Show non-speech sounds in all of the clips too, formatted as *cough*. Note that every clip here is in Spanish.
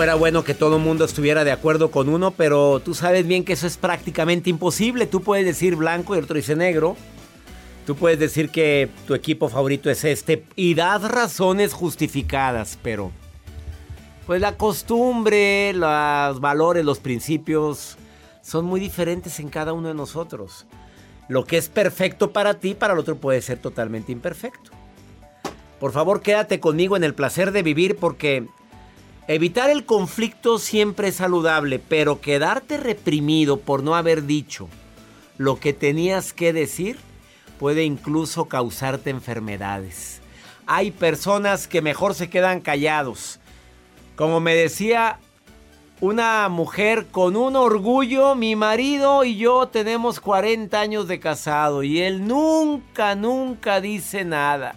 Fuera bueno que todo el mundo estuviera de acuerdo con uno, pero tú sabes bien que eso es prácticamente imposible. Tú puedes decir blanco y el otro dice negro. Tú puedes decir que tu equipo favorito es este y das razones justificadas, pero pues la costumbre, los valores, los principios son muy diferentes en cada uno de nosotros. Lo que es perfecto para ti, para el otro puede ser totalmente imperfecto. Por favor, quédate conmigo en el placer de vivir porque Evitar el conflicto siempre es saludable, pero quedarte reprimido por no haber dicho lo que tenías que decir puede incluso causarte enfermedades. Hay personas que mejor se quedan callados. Como me decía una mujer con un orgullo, mi marido y yo tenemos 40 años de casado y él nunca, nunca dice nada.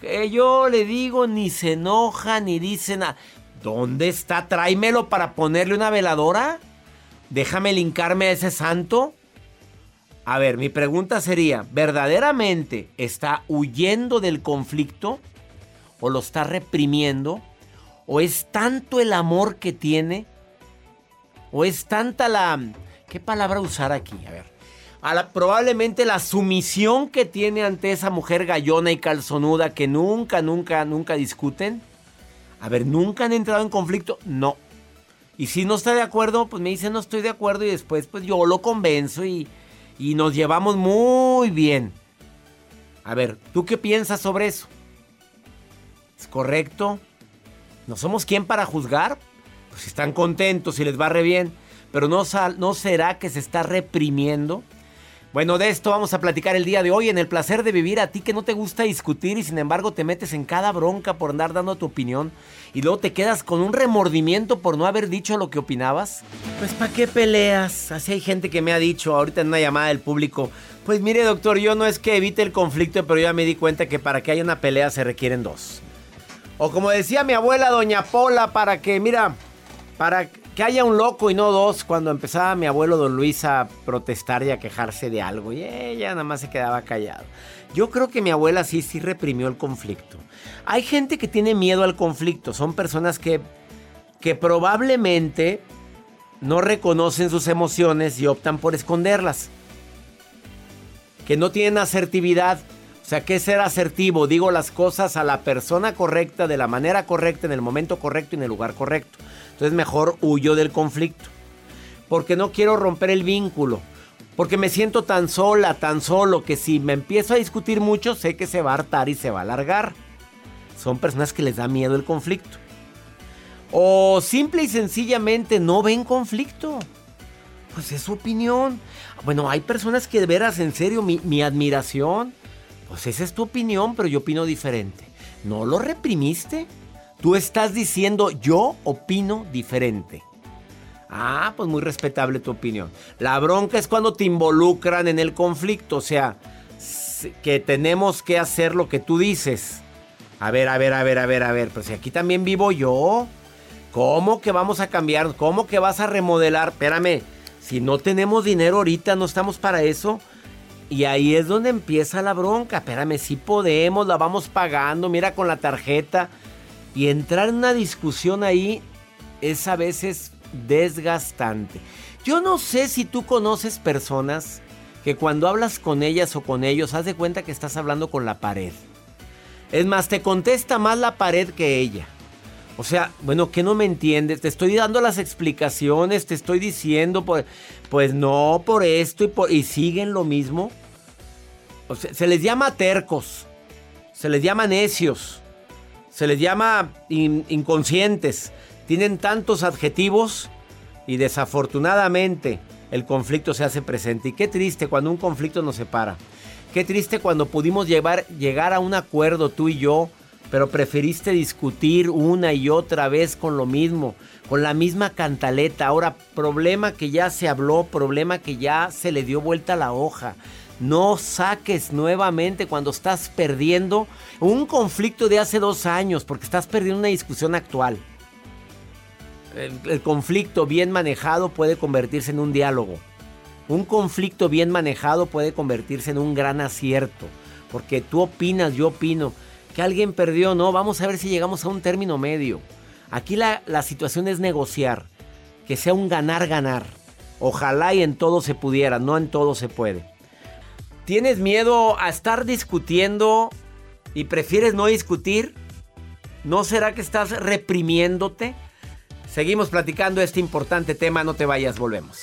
Que yo le digo ni se enoja ni dice nada. ¿Dónde está? Tráemelo para ponerle una veladora. Déjame linkarme a ese santo. A ver, mi pregunta sería, ¿verdaderamente está huyendo del conflicto? ¿O lo está reprimiendo? ¿O es tanto el amor que tiene? ¿O es tanta la... ¿Qué palabra usar aquí? A ver. Probablemente la sumisión que tiene ante esa mujer gallona y calzonuda que nunca, nunca, nunca discuten. A ver, ¿nunca han entrado en conflicto? No. Y si no está de acuerdo, pues me dice no estoy de acuerdo y después pues yo lo convenzo y, y nos llevamos muy bien. A ver, ¿tú qué piensas sobre eso? ¿Es correcto? ¿No somos quien para juzgar? Pues están contentos y les va re bien. Pero no, ¿no será que se está reprimiendo? Bueno, de esto vamos a platicar el día de hoy en el placer de vivir a ti que no te gusta discutir y sin embargo te metes en cada bronca por andar dando tu opinión y luego te quedas con un remordimiento por no haber dicho lo que opinabas. Pues ¿para qué peleas? Así hay gente que me ha dicho ahorita en una llamada del público, pues mire doctor, yo no es que evite el conflicto, pero ya me di cuenta que para que haya una pelea se requieren dos. O como decía mi abuela doña Pola, para que, mira, para que haya un loco y no dos, cuando empezaba mi abuelo don Luis a protestar y a quejarse de algo, y ella nada más se quedaba callado. Yo creo que mi abuela sí, sí reprimió el conflicto. Hay gente que tiene miedo al conflicto, son personas que, que probablemente no reconocen sus emociones y optan por esconderlas. Que no tienen asertividad. O sea, ¿qué es ser asertivo? Digo las cosas a la persona correcta, de la manera correcta, en el momento correcto y en el lugar correcto. Entonces mejor huyo del conflicto. Porque no quiero romper el vínculo. Porque me siento tan sola, tan solo, que si me empiezo a discutir mucho, sé que se va a hartar y se va a alargar. Son personas que les da miedo el conflicto. O simple y sencillamente no ven conflicto. Pues es su opinión. Bueno, hay personas que de veras, en serio, mi, mi admiración. Pues esa es tu opinión, pero yo opino diferente. ¿No lo reprimiste? Tú estás diciendo yo opino diferente. Ah, pues muy respetable tu opinión. La bronca es cuando te involucran en el conflicto, o sea, que tenemos que hacer lo que tú dices. A ver, a ver, a ver, a ver, a ver, pero si aquí también vivo yo. ¿Cómo que vamos a cambiar? ¿Cómo que vas a remodelar? Espérame, si no tenemos dinero ahorita, no estamos para eso. Y ahí es donde empieza la bronca. Espérame, si podemos, la vamos pagando, mira con la tarjeta. Y entrar en una discusión ahí es a veces desgastante. Yo no sé si tú conoces personas que cuando hablas con ellas o con ellos, haz de cuenta que estás hablando con la pared. Es más, te contesta más la pared que ella. O sea, bueno, ¿qué no me entiendes? Te estoy dando las explicaciones, te estoy diciendo, pues, pues no por esto y, por, y siguen lo mismo. Se les llama tercos, se les llama necios, se les llama inconscientes. Tienen tantos adjetivos y desafortunadamente el conflicto se hace presente. Y qué triste cuando un conflicto nos separa. Qué triste cuando pudimos llevar, llegar a un acuerdo tú y yo, pero preferiste discutir una y otra vez con lo mismo, con la misma cantaleta. Ahora, problema que ya se habló, problema que ya se le dio vuelta la hoja. No saques nuevamente cuando estás perdiendo un conflicto de hace dos años, porque estás perdiendo una discusión actual el, conflicto bien manejado puede convertirse en un diálogo. Un conflicto bien manejado puede convertirse en un gran acierto. Porque tú opinas, yo opino. Que alguien perdió, no. Vamos a ver si llegamos a un término medio. Aquí la, la situación es negociar. Que sea un ganar-ganar. Ojalá y en todo se pudiera, no en todo se puede. ¿Tienes miedo a estar discutiendo y prefieres no discutir? ¿No será que estás reprimiéndote? Seguimos platicando este importante tema, no te vayas, volvemos.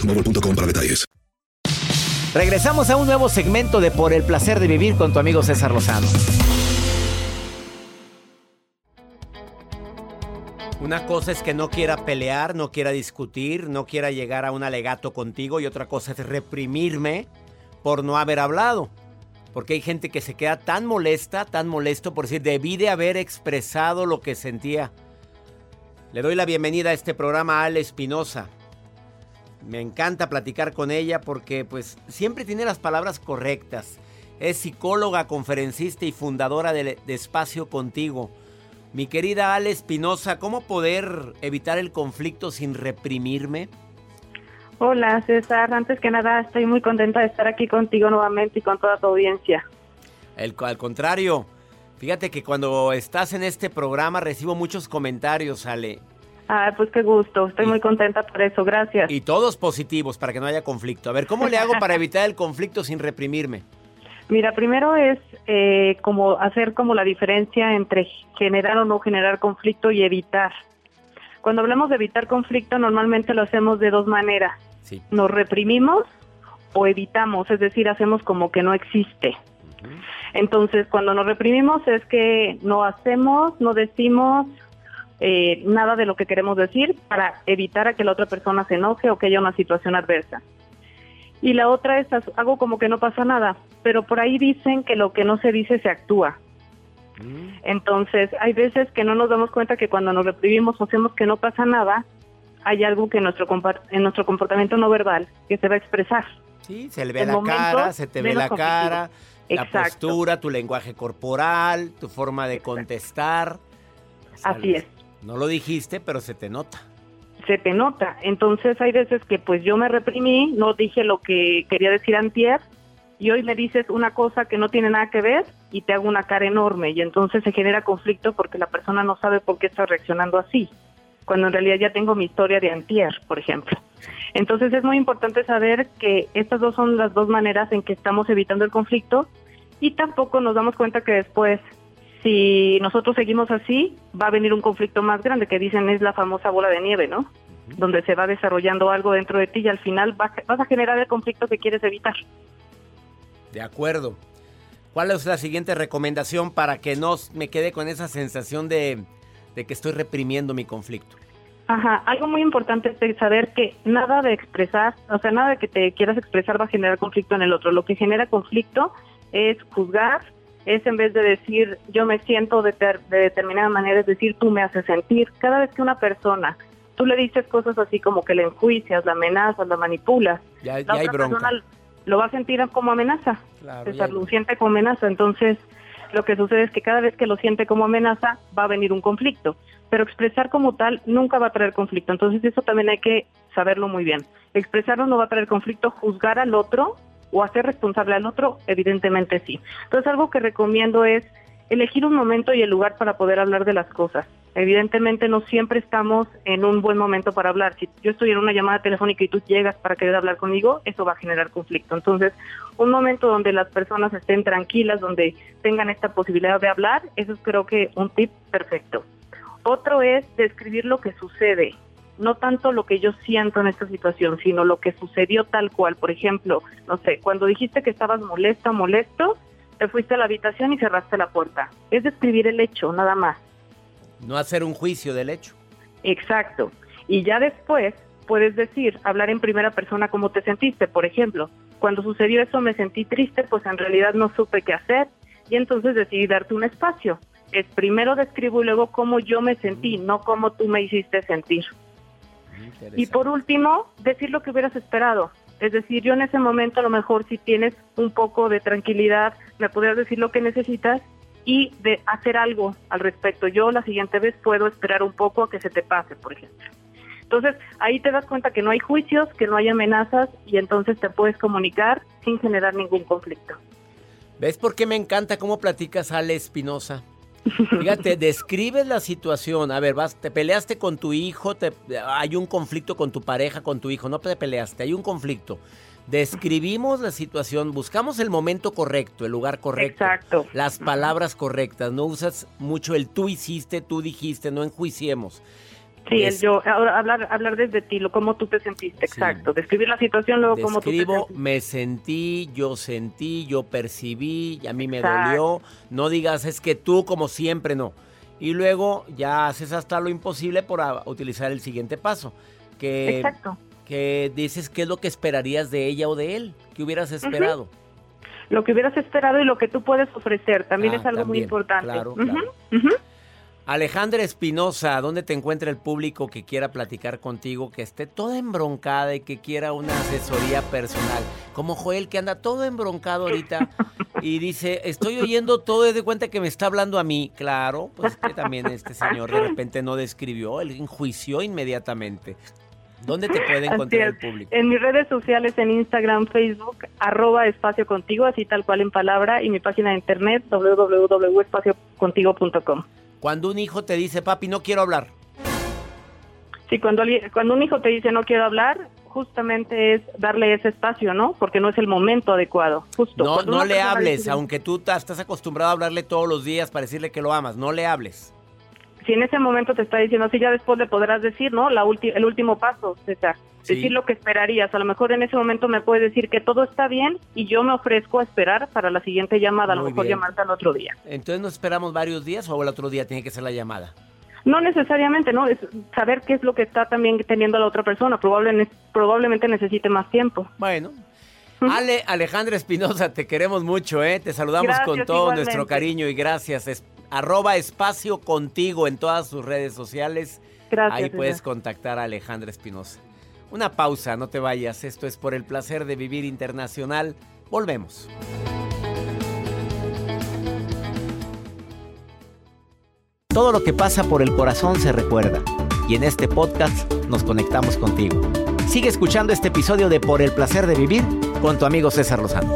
para detalles. Regresamos a un nuevo segmento de Por el placer de vivir con tu amigo César Lozano. Una cosa es que no quiera pelear, no quiera discutir, no quiera llegar a un alegato contigo y otra cosa es reprimirme por no haber hablado. Porque hay gente que se queda tan molesta, tan molesto por decir, debí de haber expresado lo que sentía. Le doy la bienvenida a este programa a Ale Espinosa. Me encanta platicar con ella porque pues siempre tiene las palabras correctas. Es psicóloga, conferencista y fundadora de, Espacio Contigo. Mi querida Ale Espinosa, ¿cómo poder evitar el conflicto sin reprimirme? Hola César, antes que nada estoy muy contenta de estar aquí contigo nuevamente y con toda tu audiencia. El, al contrario, fíjate que cuando estás en este programa recibo muchos comentarios, Ale, Ah, pues qué gusto, estoy muy contenta por eso, gracias. Y todos positivos para que no haya conflicto. A ver, ¿cómo le hago para *laughs* evitar el conflicto sin reprimirme? Mira, primero es eh, como hacer como la diferencia entre generar o no generar conflicto y evitar. Cuando hablamos de evitar conflicto, normalmente lo hacemos de dos maneras. Nos reprimimos o evitamos, es decir, hacemos como que no existe. Entonces, cuando nos reprimimos es que no hacemos, no decimos eh, nada de lo que queremos decir para evitar a que la otra persona se enoje o que haya una situación adversa. Y la otra es hago como que no pasa nada, pero por ahí dicen que lo que no se dice se actúa. Entonces, hay veces que no nos damos cuenta que cuando nos reprimimos o hacemos que no pasa nada, hay algo que en nuestro, en nuestro comportamiento no verbal que se va a expresar. Sí, se le ve la cara, se te ve la cara, la postura, tu lenguaje corporal, tu forma de contestar. Así es. No lo dijiste, pero se te nota. Se te nota. Entonces hay veces que pues yo me reprimí, no dije lo que quería decir antier y hoy me dices una cosa que no tiene nada que ver y te hago una cara enorme y entonces se genera conflicto porque la persona no sabe por qué está reaccionando así cuando en realidad ya tengo mi historia de antier, por ejemplo. Entonces es muy importante saber que estas dos son las dos maneras en que estamos evitando el conflicto y tampoco nos damos cuenta que después, si nosotros seguimos así, va a venir un conflicto más grande, que dicen es la famosa bola de nieve, ¿no? Donde se va desarrollando algo dentro de ti y al final vas, a generar el conflicto que quieres evitar. De acuerdo. ¿Cuál es la siguiente recomendación para que no me quede con esa sensación de de que estoy reprimiendo mi conflicto. Ajá, algo muy importante es saber que nada de expresar, o sea, nada de que te quieras expresar va a generar conflicto en el otro. Lo que genera conflicto es juzgar, es en vez de decir yo me siento de, determinada manera, es decir tú me haces sentir. Cada vez que una persona, tú le dices cosas así como que le enjuicias, la amenazas, la manipulas, ya, la otra persona lo va a sentir como amenaza, claro, lo siente como amenaza. Entonces, lo que sucede es que cada vez que lo siente como amenaza va a venir un conflicto, pero expresar como tal nunca va a traer conflicto, entonces eso también hay que saberlo muy bien. Expresarlo no va a traer conflicto, juzgar al otro o hacer responsable al otro, evidentemente sí. Entonces algo que recomiendo es elegir un momento y el lugar para poder hablar de las cosas. Evidentemente no siempre estamos en un buen momento para hablar. Si yo estoy en una llamada telefónica y tú llegas para querer hablar conmigo, eso va a generar conflicto. Entonces, un momento donde las personas estén tranquilas, donde tengan esta posibilidad de hablar, eso es creo que un tip perfecto. Otro es describir lo que sucede, no tanto lo que yo siento en esta situación, sino lo que sucedió tal cual. Por ejemplo, no sé, cuando dijiste que estabas molesta, molesto, te fuiste a la habitación y cerraste la puerta. Es describir el hecho, nada más no hacer un juicio del hecho. Exacto. Y ya después puedes decir, hablar en primera persona cómo te sentiste. Por ejemplo, cuando sucedió eso me sentí triste, pues en realidad no supe qué hacer y entonces decidí darte un espacio. Es primero describo y luego cómo yo me sentí, no cómo tú me hiciste sentir. Y por último, decir lo que hubieras esperado. Es decir, yo en ese momento a lo mejor si tienes un poco de tranquilidad, me podrías decir lo que necesitas y de hacer algo al respecto. Yo la siguiente vez puedo esperar un poco a que se te pase, por ejemplo. Entonces, ahí te das cuenta que no hay juicios, que no hay amenazas y entonces te puedes comunicar sin generar ningún conflicto. ¿Ves por qué me encanta cómo platicas, Ale Espinosa? Fíjate, describes la situación. A ver, vas, te peleaste con tu hijo, te, hay un conflicto con tu pareja, con tu hijo. No te peleaste, hay un conflicto. Describimos la situación, buscamos el momento correcto, el lugar correcto, Exacto. las palabras correctas. No usas mucho el tú hiciste, tú dijiste, no enjuiciemos. Sí, el yo, hablar, hablar desde ti, lo cómo tú te sentiste, exacto. Describir la situación, luego cómo tú te sentiste. me sentí, yo sentí, yo percibí, y a mí me dolió. No digas, es que tú como siempre, no. Y luego ya haces hasta lo imposible por utilizar el siguiente paso. Que exacto que dices qué es lo que esperarías de ella o de él, qué hubieras esperado. Lo que hubieras esperado y lo que tú puedes ofrecer también ah, es algo muy importante. Claro, Alejandra Espinosa, ¿dónde te encuentra el público que quiera platicar contigo, que esté toda embroncada y que quiera una asesoría personal? Como Joel, que anda todo embroncado ahorita *laughs* y dice, estoy oyendo todo desde cuenta que me está hablando a mí. Claro, pues que también este señor de repente no describió, él enjuició inmediatamente. ¿Dónde te puede encontrar el público? En mis redes sociales, en Instagram, Facebook, arroba espacio contigo, así tal cual en palabra, y mi página de internet, www.espaciocontigo.com. Cuando un hijo te dice, papi, no quiero hablar. Sí, cuando, cuando un hijo te dice no quiero hablar, justamente es darle ese espacio, ¿no? Porque no es el momento adecuado. Justo. No, no le hables, aunque tú estás acostumbrado a hablarle todos los días para decirle que lo amas, no le hables si en ese momento te está diciendo así, ya después le podrás decir, ¿no? La el último paso, César. Decir lo que esperarías. A lo mejor en ese momento me puede decir que todo está bien y yo me ofrezco a esperar para la siguiente llamada, a lo mejor llamarte al otro día. Entonces nos esperamos varios días o el otro día tiene que ser la llamada. No necesariamente, ¿no? Es saber qué es lo que está también teniendo la otra persona. Probablemente, probablemente necesite más tiempo. Bueno. Ale, Alejandra Espinosa, te queremos mucho, ¿eh? Te saludamos Gracias, con todo igualmente. nuestro cariño y gracias. Arroba espacio contigo en todas sus redes sociales. Gracias, Ahí puedes contactar a Alejandra Espinosa. Una pausa, no te vayas. Esto es por el placer de vivir internacional. Volvemos. Todo lo que pasa por el corazón se recuerda. Y en este podcast nos conectamos contigo. Sigue escuchando este episodio de Por el placer de vivir con tu amigo César Lozano.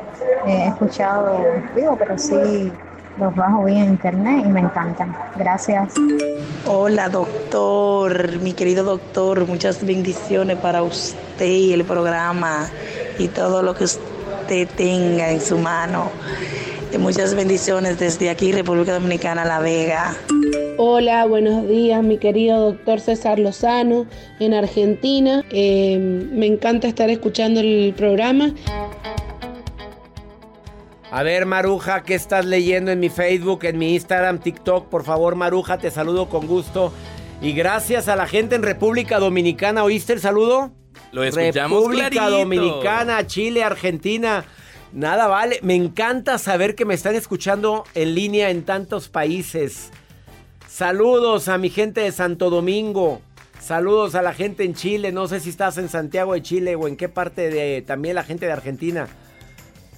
Eh, he escuchado vivo, pero sí los bajo bien en internet y me encantan. Gracias. Hola doctor, mi querido doctor, muchas bendiciones para usted y el programa y todo lo que usted tenga en su mano. Muchas bendiciones desde aquí, República Dominicana, La Vega. Hola, buenos días, mi querido doctor César Lozano en Argentina. Eh, me encanta estar escuchando el programa. A ver, Maruja, ¿qué estás leyendo en mi Facebook, en mi Instagram, TikTok? Por favor, Maruja, te saludo con gusto. Y gracias a la gente en República Dominicana. ¿Oíste el saludo? Lo escuchamos República clarito. Dominicana, Chile, Argentina. Nada vale. Me encanta saber que me están escuchando en línea en tantos países. Saludos a mi gente de Santo Domingo. Saludos a la gente en Chile. No sé si estás en Santiago de Chile o en qué parte de también la gente de Argentina.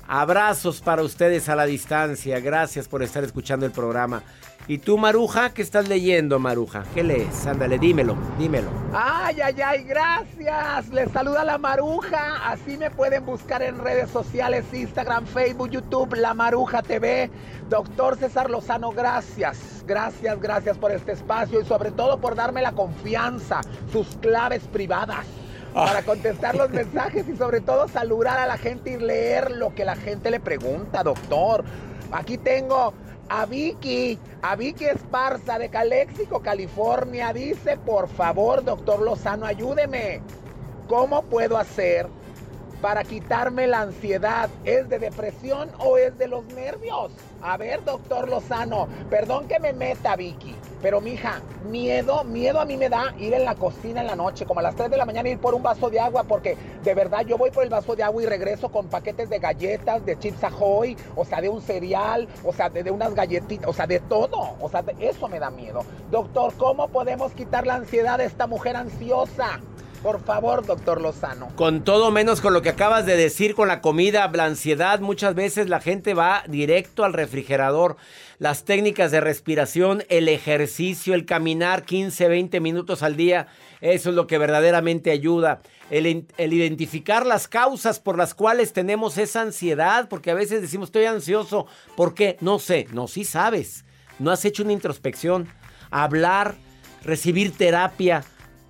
Abrazos para ustedes a la distancia. Gracias por estar escuchando el programa. ¿Y tú, Maruja? ¿Qué estás leyendo, Maruja? ¿Qué lees? Ándale, dímelo, dímelo. Ay, ay, ay, gracias. Les saluda la Maruja. Así me pueden buscar en redes sociales, Instagram, Facebook, YouTube, La Maruja TV. Doctor César Lozano, gracias. Gracias, gracias por este espacio y sobre todo por darme la confianza, sus claves privadas. Para contestar los mensajes y sobre todo saludar a la gente y leer lo que la gente le pregunta, doctor. Aquí tengo a Vicky, a Vicky Esparza de Calexico, California. Dice, por favor, doctor Lozano, ayúdeme. ¿Cómo puedo hacer para quitarme la ansiedad? ¿Es de depresión o es de los nervios? A ver, doctor Lozano, perdón que me meta, Vicky, pero mija, miedo, miedo a mí me da ir en la cocina en la noche, como a las 3 de la mañana, ir por un vaso de agua, porque de verdad yo voy por el vaso de agua y regreso con paquetes de galletas, de chips ahoy, o sea, de un cereal, o sea, de, de unas galletitas, o sea, de todo, o sea, de- eso me da miedo. Doctor, ¿cómo podemos quitar la ansiedad de esta mujer ansiosa? Por favor, doctor Lozano. Con todo menos con lo que acabas de decir con la comida, la ansiedad, muchas veces la gente va directo al refrigerador. Las técnicas de respiración, el ejercicio, el caminar 15, 20 minutos al día, eso es lo que verdaderamente ayuda. El, identificar las causas por las cuales tenemos esa ansiedad, porque a veces decimos estoy ansioso, ¿por qué? No sé, no, sí sabes. No has hecho una introspección. Hablar, recibir terapia,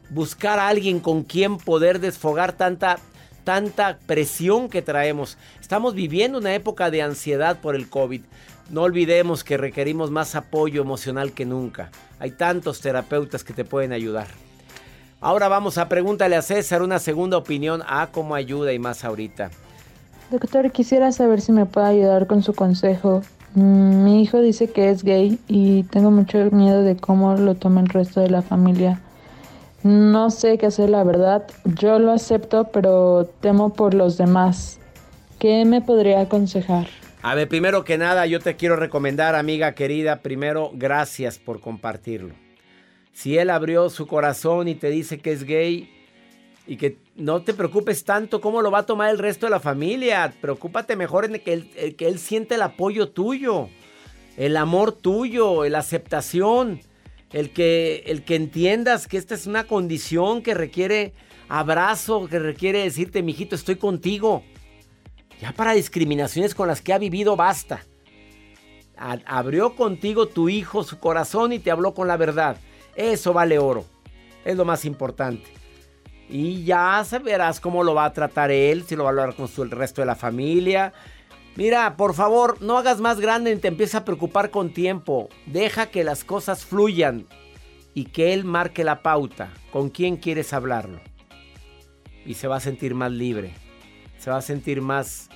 buscar a alguien con quien poder desfogar tanta, tanta presión que traemos. Estamos viviendo una época de ansiedad por el COVID. No olvidemos que requerimos más apoyo emocional que nunca. Hay tantos terapeutas que te pueden ayudar. Ahora vamos a pregúntale a César una segunda opinión a cómo ayuda y más ahorita. Doctor, quisiera saber si me puede ayudar con su consejo. Mm, Mi hijo dice que es gay y tengo mucho miedo de cómo lo toma el resto de la familia. No sé qué hacer, la verdad. Yo lo acepto, pero temo por los demás. ¿Qué me podría aconsejar? A ver, primero que nada, yo te quiero recomendar, amiga querida, primero, gracias por compartirlo. Si él abrió su corazón y te dice que es gay y que no te preocupes tanto cómo lo va a tomar el resto de la familia, preocúpate mejor en que él, el que él siente el apoyo tuyo, el amor tuyo, la aceptación, el que, el que entiendas que esta es una condición que requiere abrazo, que requiere decirte, mijito, estoy contigo. Ya para discriminaciones con las que ha vivido basta. abrió contigo tu hijo su corazón y te habló con la verdad. Eso vale oro. Es lo más importante. Y ya verás cómo lo va a tratar él, si lo va a hablar con el resto de la familia. Mira, por favor, no hagas más grande ni te empieces a preocupar con tiempo. Deja que las cosas fluyan y que él marque la pauta. ¿Con quién quieres hablarlo? Y se va a sentir más libre. Se va a sentir más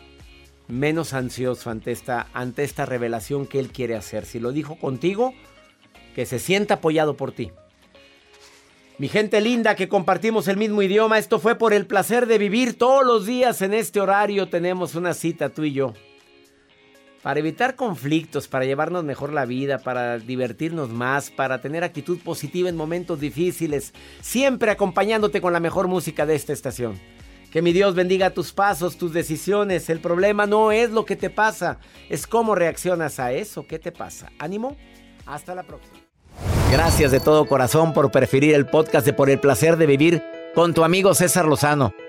menos ansioso ante esta, ante esta revelación que él quiere hacer. Si lo dijo contigo, que se sienta apoyado por ti. Mi gente linda que compartimos el mismo idioma, esto fue por el placer de vivir todos los días en este horario. Tenemos una cita tú y yo. Para evitar conflictos, para llevarnos mejor la vida, para divertirnos más, para tener actitud positiva en momentos difíciles, siempre acompañándote con la mejor música de esta estación. Que mi Dios bendiga tus pasos, tus decisiones. El problema no es lo que te pasa, es cómo reaccionas a eso. ¿Qué te pasa? Ánimo. Hasta la próxima. Gracias de todo corazón por preferir el podcast de Por el placer de vivir con tu amigo César Lozano.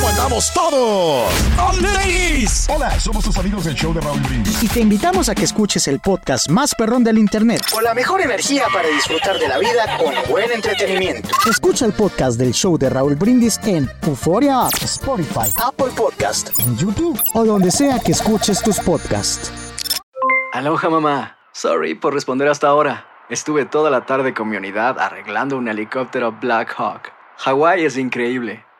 ¿Cómo andamos todos? ¡Ladies! Hola, somos tus amigos del show de Raúl Brindis. Y te invitamos a que escuches el podcast más perrón del internet. Con la mejor energía para disfrutar de la vida con buen entretenimiento. Escucha el podcast del show de Raúl Brindis en Euforia App, Spotify, Apple Podcast, en YouTube o donde sea que escuches tus podcasts. Aloha mamá. Sorry por responder hasta ahora. Estuve toda la tarde con mi unidad arreglando un helicóptero Black Hawk. Hawái es increíble.